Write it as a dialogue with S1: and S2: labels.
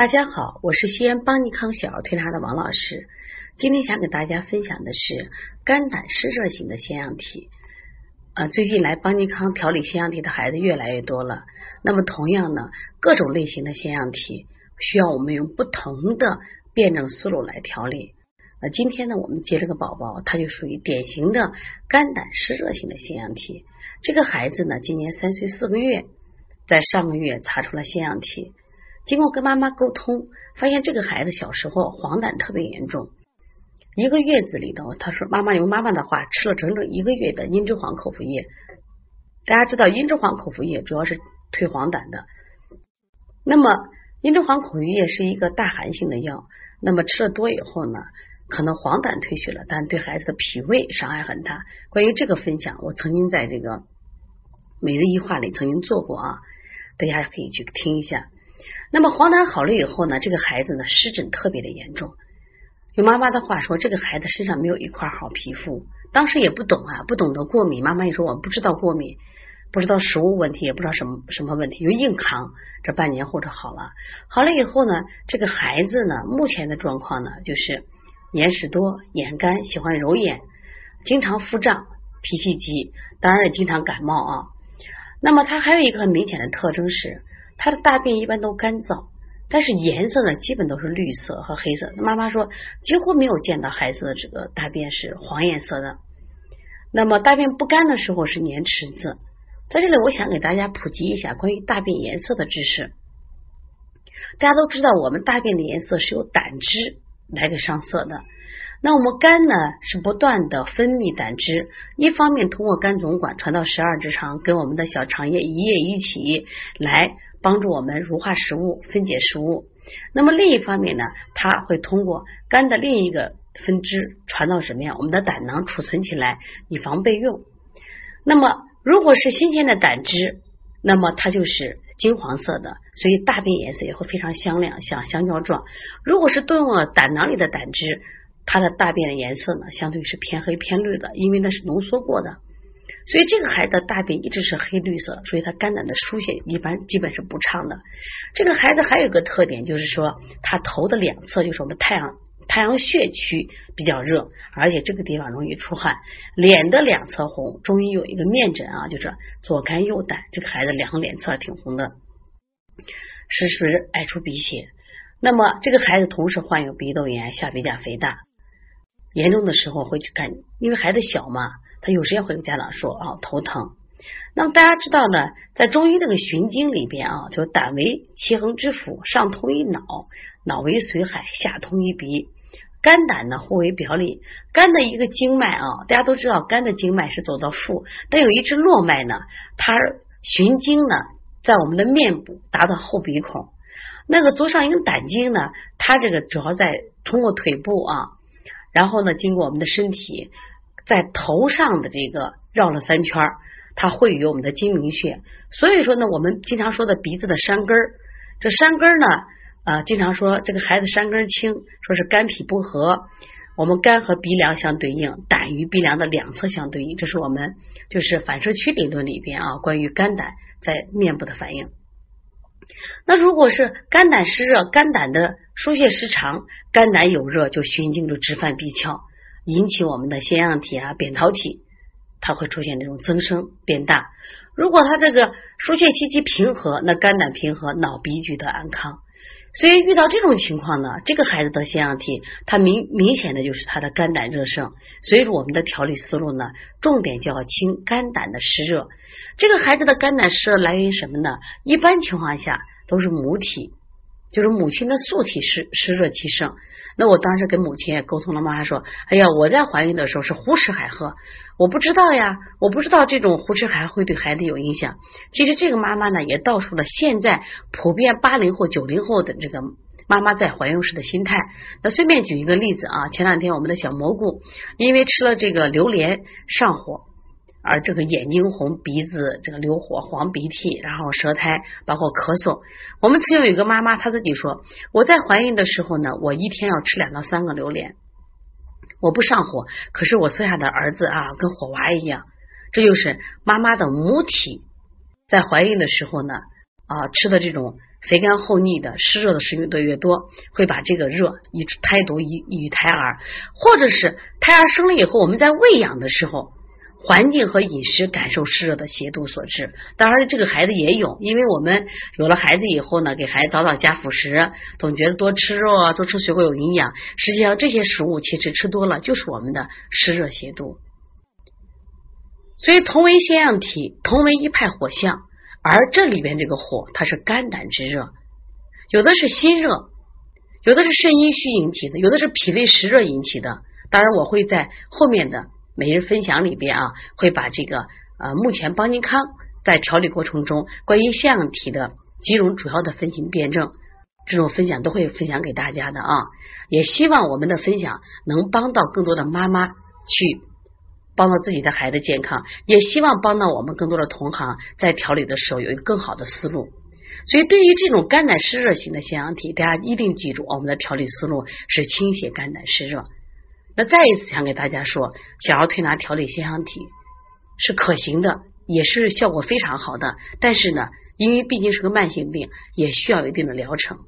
S1: 大家好，我是西安邦尼康小儿推拿的王老师。今天想给大家分享的是肝胆湿热型的腺样体。呃，最近来邦尼康调理腺样体的孩子越来越多了。那么同样呢，各种类型的腺样体需要我们用不同的辩证思路来调理。那今天呢，我们接了个宝宝，他就属于典型的肝胆湿热型的腺样体。这个孩子呢，今年三岁四个月，在上个月查出了腺样体。经过跟妈妈沟通，发现这个孩子小时候黄疸特别严重，一个月子里头，他说妈妈用妈妈的话吃了整整一个月的茵栀黄口服液。大家知道茵栀黄口服液主要是退黄疸的，那么茵栀黄口服液是一个大寒性的药，那么吃了多以后呢，可能黄疸退去了，但对孩子的脾胃伤害很大。关于这个分享，我曾经在这个每日一话里曾经做过啊，大家可以去听一下。那么黄疸好了以后呢，这个孩子呢湿疹特别的严重。用妈妈的话说，这个孩子身上没有一块好皮肤。当时也不懂啊，不懂得过敏。妈妈也说我不知道过敏，不知道食物问题，也不知道什么什么问题，就硬扛。这半年后者好了，好了以后呢，这个孩子呢，目前的状况呢，就是眼屎多、眼干、喜欢揉眼、经常腹胀、脾气急，当然也经常感冒啊。那么他还有一个很明显的特征是。他的大便一般都干燥，但是颜色呢，基本都是绿色和黑色。妈妈说，几乎没有见到孩子的这个大便是黄颜色的。那么大便不干的时候是粘池子。在这里，我想给大家普及一下关于大便颜色的知识。大家都知道，我们大便的颜色是由胆汁来给上色的。那我们肝呢是不断的分泌胆汁，一方面通过肝总管传到十二指肠，跟我们的小肠液一液一起来。帮助我们乳化食物、分解食物。那么另一方面呢，它会通过肝的另一个分支传到什么呀？我们的胆囊储存起来，以防备用。那么如果是新鲜的胆汁，那么它就是金黄色的，所以大便颜色也会非常香亮，像香蕉状。如果是动了胆囊里的胆汁，它的大便的颜色呢，相对是偏黑偏绿的，因为那是浓缩过的。所以这个孩子的大便一直是黑绿色，所以他肝胆的疏泄一般基本是不畅的。这个孩子还有一个特点，就是说他头的两侧就是我们太阳太阳穴区比较热，而且这个地方容易出汗。脸的两侧红，中医有一个面诊啊，就是左肝右胆，这个孩子两个脸侧挺红的，时时爱出鼻血。那么这个孩子同时患有鼻窦炎、下鼻甲肥大，严重的时候会去看，因为孩子小嘛。他有时间会跟家长说啊头疼。那么大家知道呢，在中医这个循经里边啊，就是胆为奇恒之府，上通于脑，脑为髓海，下通于鼻，肝胆呢互为表里。肝的一个经脉啊，大家都知道肝的经脉是走到腹，但有一支络脉呢，它循经呢在我们的面部达到后鼻孔。那个足上一个胆经呢，它这个主要在通过腿部啊，然后呢经过我们的身体。在头上的这个绕了三圈，它会与我们的睛明穴。所以说呢，我们经常说的鼻子的山根儿，这山根儿呢，啊，经常说这个孩子山根轻，说是肝脾不和。我们肝和鼻梁相对应，胆与鼻梁的两侧相对应，这是我们就是反射区理论里边啊，关于肝胆在面部的反应。那如果是肝胆湿热，肝胆的疏泄失常，肝胆有热，就循经就直犯鼻窍。引起我们的腺样体啊、扁桃体，它会出现这种增生变大。如果它这个疏泄气机平和，那肝胆平和，脑鼻局得安康。所以遇到这种情况呢，这个孩子得腺样体，他明明显的就是他的肝胆热盛。所以说我们的调理思路呢，重点就要清肝胆的湿热。这个孩子的肝胆湿热来源于什么呢？一般情况下都是母体，就是母亲的素体湿湿热气盛。那我当时跟母亲也沟通了，妈妈说：“哎呀，我在怀孕的时候是胡吃海喝，我不知道呀，我不知道这种胡吃海会对孩子有影响。”其实这个妈妈呢，也道出了现在普遍八零后、九零后的这个妈妈在怀孕时的心态。那顺便举一个例子啊，前两天我们的小蘑菇因为吃了这个榴莲上火。而这个眼睛红、鼻子这个流火、黄鼻涕，然后舌苔，包括咳嗽。我们曾经有一个妈妈，她自己说：“我在怀孕的时候呢，我一天要吃两到三个榴莲，我不上火，可是我生下的儿子啊，跟火娃一样。”这就是妈妈的母体在怀孕的时候呢啊吃的这种肥甘厚腻的湿热的食物的越多，会把这个热以胎毒以以胎儿，或者是胎儿生了以后，我们在喂养的时候。环境和饮食感受湿热的邪毒所致，当然这个孩子也有，因为我们有了孩子以后呢，给孩子早早加辅食，总觉得多吃肉啊，多吃水果有营养。实际上这些食物其实吃多了就是我们的湿热邪毒。所以同为腺样体，同为一派火象，而这里边这个火它是肝胆之热，有的是心热，有的是肾阴虚引起的，有的是脾胃湿热引起的。当然我会在后面的。每日分享里边啊，会把这个呃，目前邦尼康在调理过程中关于腺样体的几种主要的分型辩证，这种分享都会分享给大家的啊。也希望我们的分享能帮到更多的妈妈去帮到自己的孩子健康，也希望帮到我们更多的同行在调理的时候有一个更好的思路。所以，对于这种肝胆湿热型的腺样体，大家一定记住，我们的调理思路是清泻肝胆湿热。那再一次想给大家说，小儿推拿调理腺样体是可行的，也是效果非常好的。但是呢，因为毕竟是个慢性病，也需要一定的疗程。